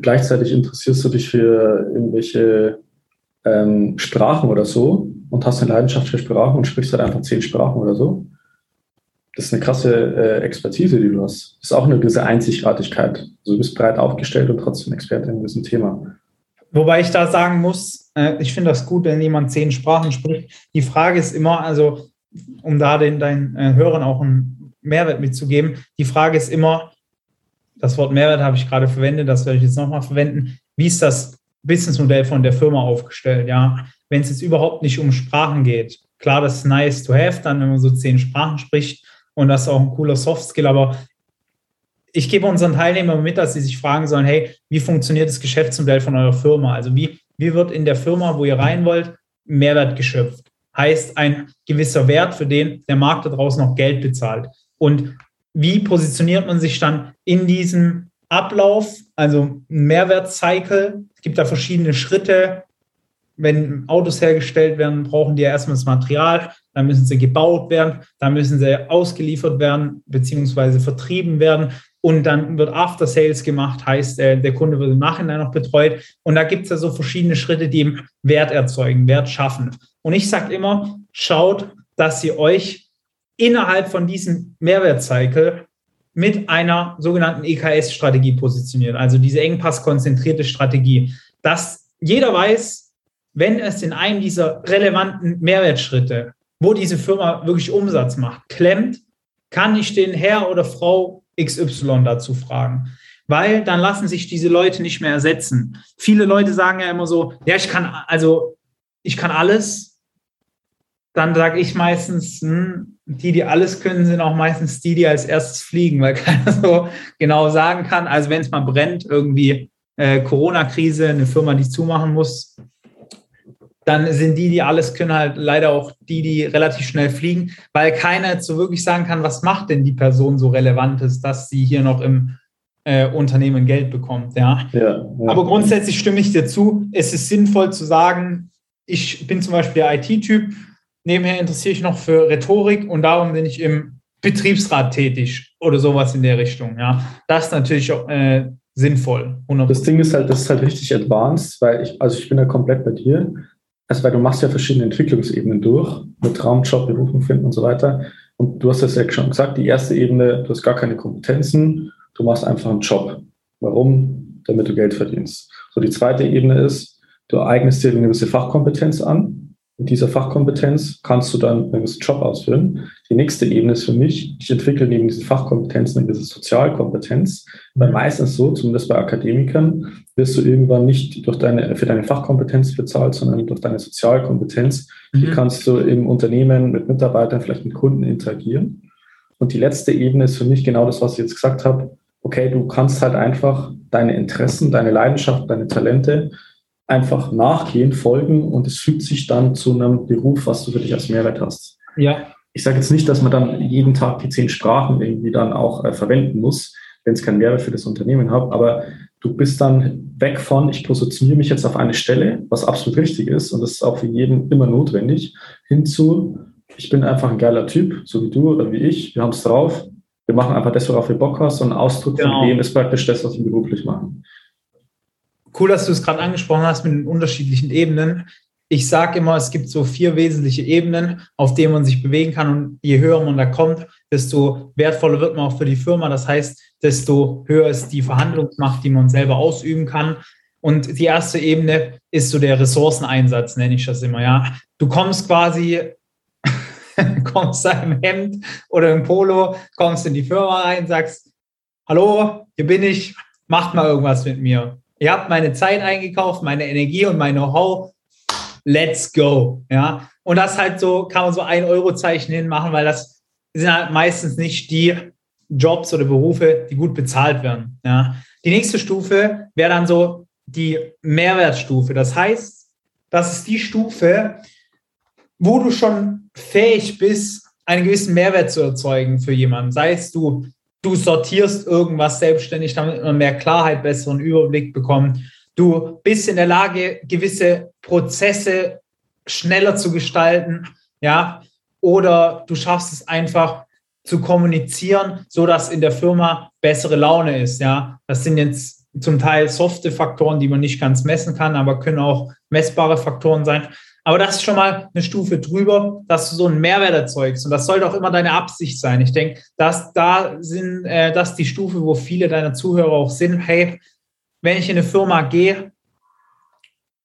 gleichzeitig interessierst du dich für irgendwelche ähm, Sprachen oder so und hast eine Leidenschaft für Sprachen und sprichst halt einfach zehn Sprachen oder so. Das ist eine krasse äh, Expertise, die du hast. Das ist auch eine gewisse Einzigartigkeit. Also du bist breit aufgestellt und trotzdem Experte in diesem Thema. Wobei ich da sagen muss, äh, ich finde das gut, wenn jemand zehn Sprachen spricht. Die Frage ist immer, also um da den deinen äh, Hörern auch einen Mehrwert mitzugeben. Die Frage ist immer, das Wort Mehrwert habe ich gerade verwendet, das werde ich jetzt nochmal verwenden. Wie ist das Businessmodell von der Firma aufgestellt? Ja, wenn es jetzt überhaupt nicht um Sprachen geht, klar, das ist nice to have, dann, wenn man so zehn Sprachen spricht und das ist auch ein cooler Soft Skill, aber ich gebe unseren Teilnehmern mit, dass sie sich fragen sollen, hey, wie funktioniert das Geschäftsmodell von eurer Firma? Also wie, wie wird in der Firma, wo ihr rein wollt, Mehrwert geschöpft? Heißt ein gewisser Wert, für den der Markt da draußen noch Geld bezahlt. Und wie positioniert man sich dann in diesem Ablauf, also Mehrwertcycle? Es gibt da verschiedene Schritte. Wenn Autos hergestellt werden, brauchen die ja erstmal das Material, dann müssen sie gebaut werden, dann müssen sie ausgeliefert werden, beziehungsweise vertrieben werden. Und dann wird After Sales gemacht, heißt, äh, der Kunde wird im Nachhinein noch betreut. Und da gibt es ja so verschiedene Schritte, die eben Wert erzeugen, Wert schaffen. Und ich sage immer, schaut, dass ihr euch innerhalb von diesem Mehrwertcycle mit einer sogenannten EKS-Strategie positioniert, also diese engpasskonzentrierte Strategie, dass jeder weiß, wenn es in einem dieser relevanten Mehrwertschritte, wo diese Firma wirklich Umsatz macht, klemmt, kann ich den Herr oder Frau XY dazu fragen. Weil dann lassen sich diese Leute nicht mehr ersetzen. Viele Leute sagen ja immer so, ja, ich kann, also ich kann alles, dann sage ich meistens, hm, die, die alles können, sind auch meistens die, die als erstes fliegen, weil keiner so genau sagen kann. Also wenn es mal brennt, irgendwie äh, Corona-Krise, eine Firma, die zumachen muss, dann sind die, die alles können, halt leider auch die, die relativ schnell fliegen, weil keiner so wirklich sagen kann, was macht denn die Person so relevant ist, dass sie hier noch im äh, Unternehmen Geld bekommt. Ja? Ja, ja. Aber grundsätzlich stimme ich dir zu, es ist sinnvoll zu sagen, ich bin zum Beispiel der IT-Typ Nebenher interessiere ich noch für Rhetorik und darum bin ich im Betriebsrat tätig oder sowas in der Richtung. Ja, das ist natürlich auch, äh, sinnvoll. 100%. Das Ding ist halt, das ist halt richtig advanced, weil ich, also ich bin da komplett bei dir. Also, weil du machst ja verschiedene Entwicklungsebenen durch, mit Traumjob, Berufung finden und so weiter. Und du hast das ja schon gesagt, die erste Ebene, du hast gar keine Kompetenzen, du machst einfach einen Job. Warum? Damit du Geld verdienst. So, die zweite Ebene ist, du eignest dir eine gewisse Fachkompetenz an, mit dieser Fachkompetenz kannst du dann einen gewissen Job ausführen. Die nächste Ebene ist für mich, ich entwickle neben diesen Kompetenzen eine gewisse Sozialkompetenz. Weil meistens so, zumindest bei Akademikern, wirst du irgendwann nicht durch deine, für deine Fachkompetenz bezahlt, sondern durch deine Sozialkompetenz. Mhm. Wie kannst du im Unternehmen mit Mitarbeitern, vielleicht mit Kunden interagieren? Und die letzte Ebene ist für mich genau das, was ich jetzt gesagt habe. Okay, du kannst halt einfach deine Interessen, deine Leidenschaft, deine Talente einfach nachgehen, folgen und es fügt sich dann zu einem Beruf, was du für dich als Mehrwert hast. Ja. Ich sage jetzt nicht, dass man dann jeden Tag die zehn Sprachen irgendwie dann auch äh, verwenden muss, wenn es keinen Mehrwert für das Unternehmen hat, aber du bist dann weg von, ich positioniere mich jetzt auf eine Stelle, was absolut richtig ist und das ist auch für jeden immer notwendig, hinzu, ich bin einfach ein geiler Typ, so wie du oder wie ich, wir haben es drauf, wir machen einfach das, worauf wir Bock hast und ein Ausdruck genau. von dem ist praktisch das, was wir beruflich machen. Cool, dass du es gerade angesprochen hast mit den unterschiedlichen Ebenen. Ich sage immer, es gibt so vier wesentliche Ebenen, auf denen man sich bewegen kann und je höher man da kommt, desto wertvoller wird man auch für die Firma. Das heißt, desto höher ist die Verhandlungsmacht, die man selber ausüben kann. Und die erste Ebene ist so der Ressourceneinsatz, nenne ich das immer, ja. Du kommst quasi, kommst da im Hemd oder im Polo, kommst in die Firma rein, sagst, hallo, hier bin ich, macht mal irgendwas mit mir. Ihr habt meine Zeit eingekauft, meine Energie und mein Know-how. Let's go. Ja. Und das halt so, kann man so ein Euro-Zeichen hinmachen, weil das sind halt meistens nicht die Jobs oder Berufe, die gut bezahlt werden. Ja. Die nächste Stufe wäre dann so die Mehrwertstufe. Das heißt, das ist die Stufe, wo du schon fähig bist, einen gewissen Mehrwert zu erzeugen für jemanden. Sei es du, du sortierst irgendwas selbstständig, damit man mehr Klarheit, besseren Überblick bekommt. Du bist in der Lage, gewisse Prozesse schneller zu gestalten, ja, oder du schaffst es einfach, zu kommunizieren, so dass in der Firma bessere Laune ist. Ja, das sind jetzt zum Teil softe Faktoren, die man nicht ganz messen kann, aber können auch messbare Faktoren sein. Aber das ist schon mal eine Stufe drüber, dass du so einen Mehrwert erzeugst. Und das sollte auch immer deine Absicht sein. Ich denke, dass da sind, äh, das die Stufe, wo viele deiner Zuhörer auch sind. Hey, wenn ich in eine Firma gehe,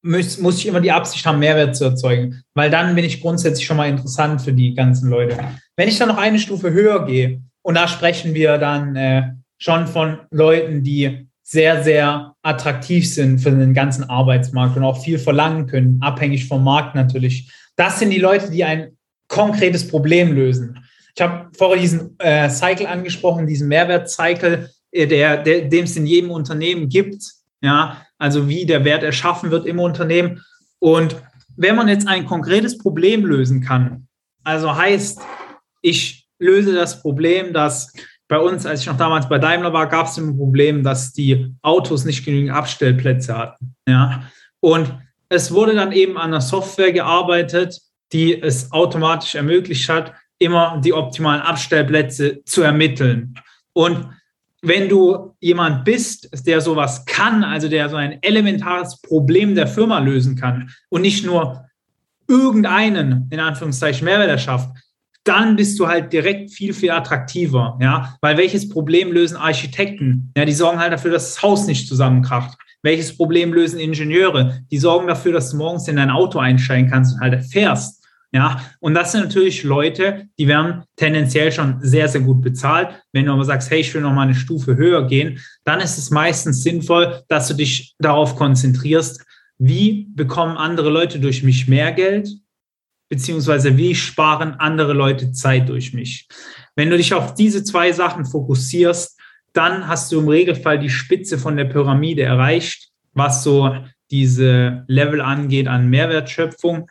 muss, muss ich immer die Absicht haben, Mehrwert zu erzeugen, weil dann bin ich grundsätzlich schon mal interessant für die ganzen Leute. Wenn ich dann noch eine Stufe höher gehe, und da sprechen wir dann äh, schon von Leuten, die sehr, sehr attraktiv sind für den ganzen Arbeitsmarkt und auch viel verlangen können, abhängig vom Markt natürlich. Das sind die Leute, die ein konkretes Problem lösen. Ich habe vorher diesen äh, Cycle angesprochen, diesen Mehrwertcycle, äh, der, der, dem es in jedem Unternehmen gibt. Ja, also wie der Wert erschaffen wird im Unternehmen. Und wenn man jetzt ein konkretes Problem lösen kann, also heißt, ich löse das Problem, dass bei uns, als ich noch damals bei Daimler war, gab es ein Problem, dass die Autos nicht genügend Abstellplätze hatten. Ja? Und es wurde dann eben an einer Software gearbeitet, die es automatisch ermöglicht hat, immer die optimalen Abstellplätze zu ermitteln. Und wenn du jemand bist, der sowas kann, also der so ein elementares Problem der Firma lösen kann und nicht nur irgendeinen, in Anführungszeichen, Mehrwert erschafft, dann bist du halt direkt viel, viel attraktiver, ja, weil welches Problem lösen Architekten? Ja, die sorgen halt dafür, dass das Haus nicht zusammenkracht. Welches Problem lösen Ingenieure? Die sorgen dafür, dass du morgens in dein Auto einsteigen kannst und halt fährst. Ja, und das sind natürlich Leute, die werden tendenziell schon sehr, sehr gut bezahlt. Wenn du aber sagst, hey, ich will noch mal eine Stufe höher gehen, dann ist es meistens sinnvoll, dass du dich darauf konzentrierst, wie bekommen andere Leute durch mich mehr Geld, beziehungsweise wie sparen andere Leute Zeit durch mich. Wenn du dich auf diese zwei Sachen fokussierst, dann hast du im Regelfall die Spitze von der Pyramide erreicht, was so diese Level angeht an Mehrwertschöpfung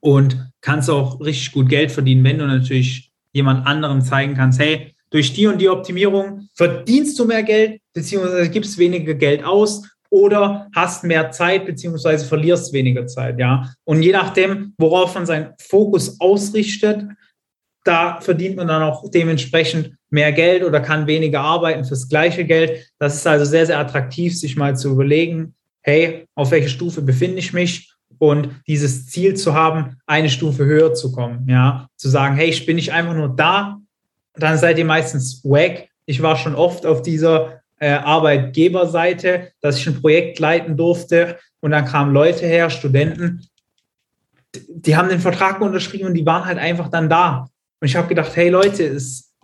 und kannst auch richtig gut Geld verdienen, wenn du natürlich jemand anderem zeigen kannst, hey, durch die und die Optimierung verdienst du mehr Geld, beziehungsweise gibst weniger Geld aus oder hast mehr Zeit, beziehungsweise verlierst weniger Zeit, ja. Und je nachdem, worauf man seinen Fokus ausrichtet, da verdient man dann auch dementsprechend mehr Geld oder kann weniger arbeiten fürs gleiche Geld. Das ist also sehr, sehr attraktiv, sich mal zu überlegen, hey, auf welche Stufe befinde ich mich und dieses Ziel zu haben, eine Stufe höher zu kommen, ja, zu sagen, hey, ich bin nicht einfach nur da, dann seid ihr meistens wack. Ich war schon oft auf dieser äh, Arbeitgeberseite, dass ich ein Projekt leiten durfte und dann kamen Leute her, Studenten, die haben den Vertrag unterschrieben und die waren halt einfach dann da. Und ich habe gedacht, hey Leute, es,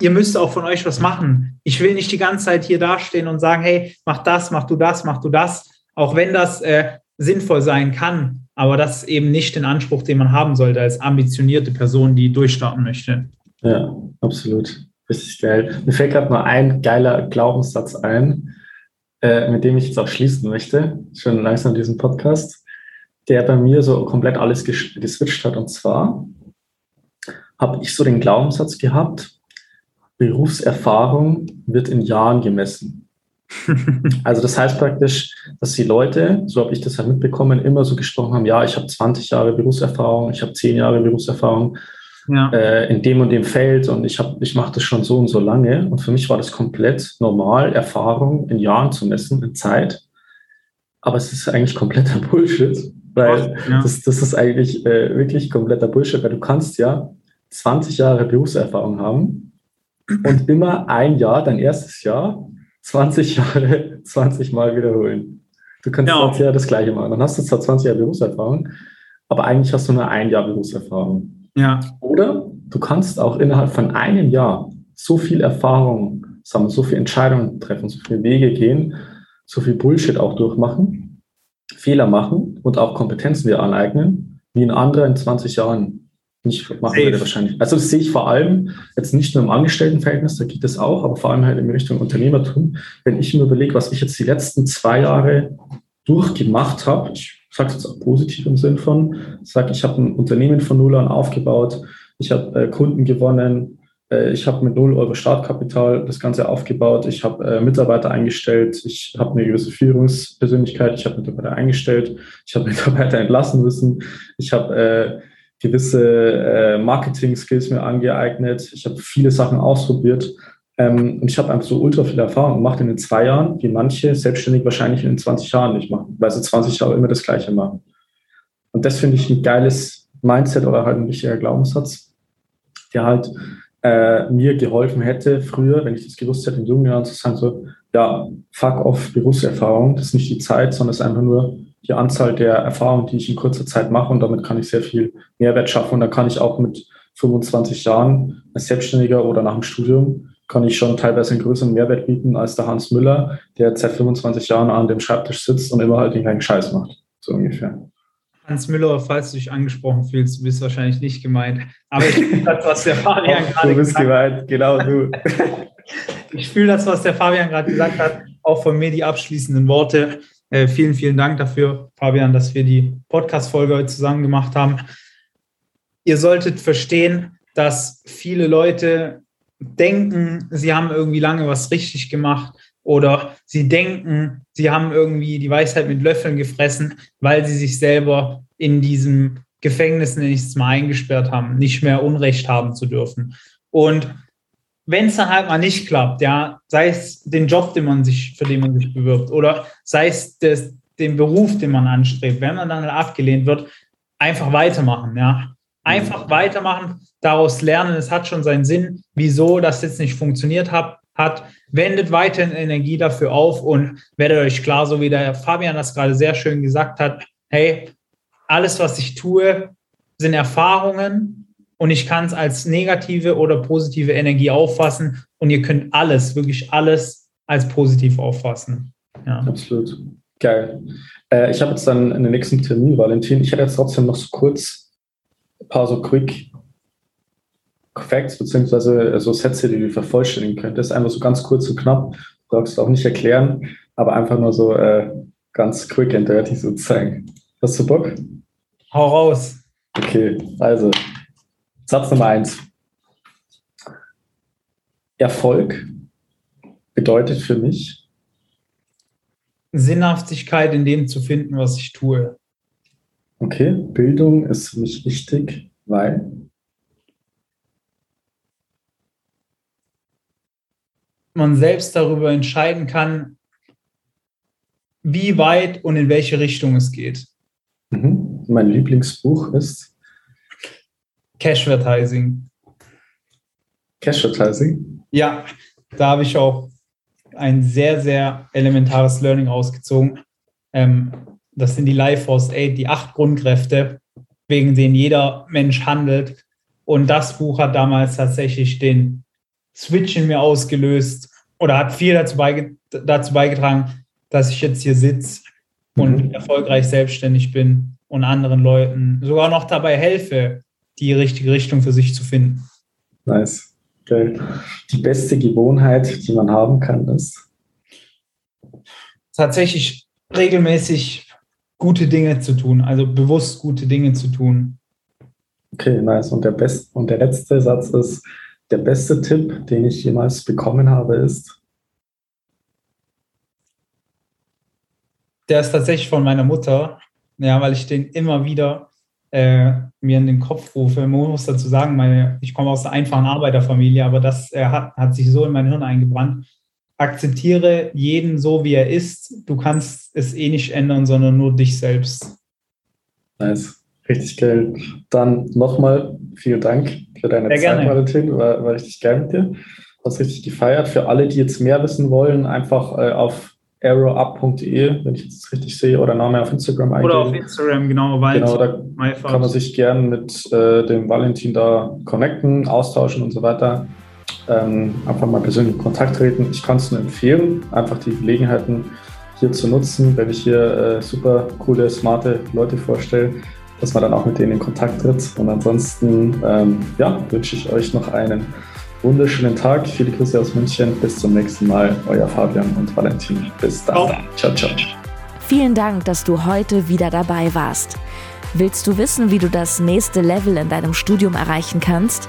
ihr müsst auch von euch was machen. Ich will nicht die ganze Zeit hier dastehen und sagen, hey, mach das, mach du das, mach du das. Auch wenn das äh, sinnvoll sein kann, aber das ist eben nicht den Anspruch, den man haben sollte als ambitionierte Person, die durchstarten möchte. Ja, absolut. Richtig geil. Mir fällt gerade mal ein geiler Glaubenssatz ein, äh, mit dem ich jetzt auch schließen möchte, schon langsam diesen Podcast, der bei mir so komplett alles ges geswitcht hat. Und zwar habe ich so den Glaubenssatz gehabt, Berufserfahrung wird in Jahren gemessen. also das heißt praktisch, dass die Leute, so habe ich das halt mitbekommen, immer so gesprochen haben, ja, ich habe 20 Jahre Berufserfahrung, ich habe 10 Jahre Berufserfahrung ja. äh, in dem und dem Feld und ich, ich mache das schon so und so lange. Und für mich war das komplett normal, Erfahrung in Jahren zu messen, in Zeit. Aber es ist eigentlich kompletter Bullshit, weil ja. das, das ist eigentlich äh, wirklich kompletter Bullshit, weil du kannst ja 20 Jahre Berufserfahrung haben und immer ein Jahr, dein erstes Jahr, 20 Jahre, 20 Mal wiederholen. Du kannst ja. 20 Jahre das Gleiche machen. Dann hast du zwar 20 Jahre Berufserfahrung, aber eigentlich hast du nur ein Jahr Berufserfahrung. Ja. Oder du kannst auch innerhalb von einem Jahr so viel Erfahrung sammeln, so viele Entscheidungen treffen, so viele Wege gehen, so viel Bullshit auch durchmachen, Fehler machen und auch Kompetenzen dir aneignen, wie ein anderer in 20 Jahren nicht machen würde wahrscheinlich. Also das sehe ich vor allem jetzt nicht nur im Angestelltenverhältnis, da geht es auch, aber vor allem halt in Richtung Unternehmertum. Wenn ich mir überlege, was ich jetzt die letzten zwei Jahre durchgemacht habe, ich sage es jetzt auch positiv im Sinn von, sage, ich habe ein Unternehmen von Null an aufgebaut, ich habe äh, Kunden gewonnen, äh, ich habe mit null Euro Startkapital das Ganze aufgebaut, ich habe äh, Mitarbeiter eingestellt, ich habe eine gewisse Führungspersönlichkeit, ich habe Mitarbeiter eingestellt, ich habe Mitarbeiter entlassen müssen, ich habe äh, gewisse äh, Marketing-Skills mir angeeignet. Ich habe viele Sachen ausprobiert. Ähm, und ich habe einfach so ultra viel Erfahrung gemacht in den zwei Jahren, wie manche selbstständig wahrscheinlich in den 20 Jahren nicht machen, weil sie 20 Jahre immer das Gleiche machen. Und das finde ich ein geiles Mindset oder halt ein wichtiger Glaubenssatz, der halt äh, mir geholfen hätte, früher, wenn ich das gewusst hätte, in jungen Jahren zu sagen, so, ja, fuck off Berufserfahrung, das ist nicht die Zeit, sondern es ist einfach nur die Anzahl der Erfahrungen, die ich in kurzer Zeit mache und damit kann ich sehr viel Mehrwert schaffen und dann kann ich auch mit 25 Jahren als Selbstständiger oder nach dem Studium kann ich schon teilweise einen größeren Mehrwert bieten als der Hans Müller, der seit 25 Jahren an dem Schreibtisch sitzt und immer halt den kleinen Scheiß macht, so ungefähr. Hans Müller, falls du dich angesprochen fühlst, du bist wahrscheinlich nicht gemeint. Aber ich fühle das, was der Fabian gerade Du bist gemeint, genau du. ich fühle das, was der Fabian gerade gesagt hat. Auch von mir die abschließenden Worte. Äh, vielen, vielen Dank dafür, Fabian, dass wir die Podcast-Folge heute zusammen gemacht haben. Ihr solltet verstehen, dass viele Leute denken, sie haben irgendwie lange was richtig gemacht oder sie denken, sie haben irgendwie die Weisheit mit Löffeln gefressen, weil sie sich selber in diesem Gefängnis, es mal, eingesperrt haben, nicht mehr Unrecht haben zu dürfen. Und wenn es dann halt mal nicht klappt, ja, sei es den Job, den man sich, für den man sich bewirbt, oder sei es das, den Beruf, den man anstrebt, wenn man dann halt abgelehnt wird, einfach weitermachen, ja. Einfach mhm. weitermachen, daraus lernen, es hat schon seinen Sinn, wieso das jetzt nicht funktioniert hat, hat, wendet weiterhin Energie dafür auf und werdet euch klar, so wie der Fabian das gerade sehr schön gesagt hat, hey, alles, was ich tue, sind Erfahrungen, und ich kann es als negative oder positive Energie auffassen und ihr könnt alles, wirklich alles als positiv auffassen. Ja. Absolut. Geil. Äh, ich habe jetzt dann in den nächsten Termin, Valentin. Ich hätte jetzt trotzdem noch so kurz ein paar so Quick Facts beziehungsweise so Sätze, die du vervollständigen könntest. Einfach so ganz kurz und knapp. Brauchst du auch nicht erklären, aber einfach nur so äh, ganz quick and dirty sozusagen. Hast du Bock? Hau raus. Okay, also Satz Nummer eins. Erfolg bedeutet für mich Sinnhaftigkeit in dem zu finden, was ich tue. Okay, Bildung ist für mich wichtig, weil man selbst darüber entscheiden kann, wie weit und in welche Richtung es geht. Mhm. Mein Lieblingsbuch ist Cashvertising. Cashvertising? Ja, da habe ich auch ein sehr, sehr elementares Learning ausgezogen. Ähm, das sind die Life Force 8, die acht Grundkräfte, wegen denen jeder Mensch handelt. Und das Buch hat damals tatsächlich den Switch in mir ausgelöst oder hat viel dazu, beige dazu beigetragen, dass ich jetzt hier sitze und mhm. erfolgreich selbstständig bin und anderen Leuten sogar noch dabei helfe, die richtige Richtung für sich zu finden. Nice. Okay. Die beste Gewohnheit, die man haben kann, ist? Tatsächlich regelmäßig gute Dinge zu tun, also bewusst gute Dinge zu tun. Okay, nice. Und der, best und der letzte Satz ist, der beste Tipp, den ich jemals bekommen habe, ist? der ist tatsächlich von meiner Mutter, ja, weil ich den immer wieder äh, mir in den Kopf rufe. Man muss dazu sagen, meine, ich komme aus einer einfachen Arbeiterfamilie, aber das äh, hat, hat sich so in mein Hirn eingebrannt. Akzeptiere jeden so, wie er ist. Du kannst es eh nicht ändern, sondern nur dich selbst. Nice. Richtig geil. Dann nochmal vielen Dank für deine Sehr Zeit, Valentin. War, war richtig geil mit dir. Hast richtig gefeiert. Für alle, die jetzt mehr wissen wollen, einfach äh, auf arrowup.de, wenn ich das richtig sehe, oder Name auf Instagram eingeben. Oder auf Instagram, genau. Wald, genau, da kann man sich gern mit äh, dem Valentin da connecten, austauschen und so weiter. Ähm, einfach mal persönlich in Kontakt treten. Ich kann es nur empfehlen, einfach die Gelegenheiten hier zu nutzen, wenn ich hier äh, super coole, smarte Leute vorstelle, dass man dann auch mit denen in Kontakt tritt. Und ansonsten ähm, ja, wünsche ich euch noch einen wunderschönen Tag. Viele Grüße aus München. Bis zum nächsten Mal. Euer Fabian und Valentin. Bis dann. Ciao, ciao. Vielen Dank, dass du heute wieder dabei warst. Willst du wissen, wie du das nächste Level in deinem Studium erreichen kannst?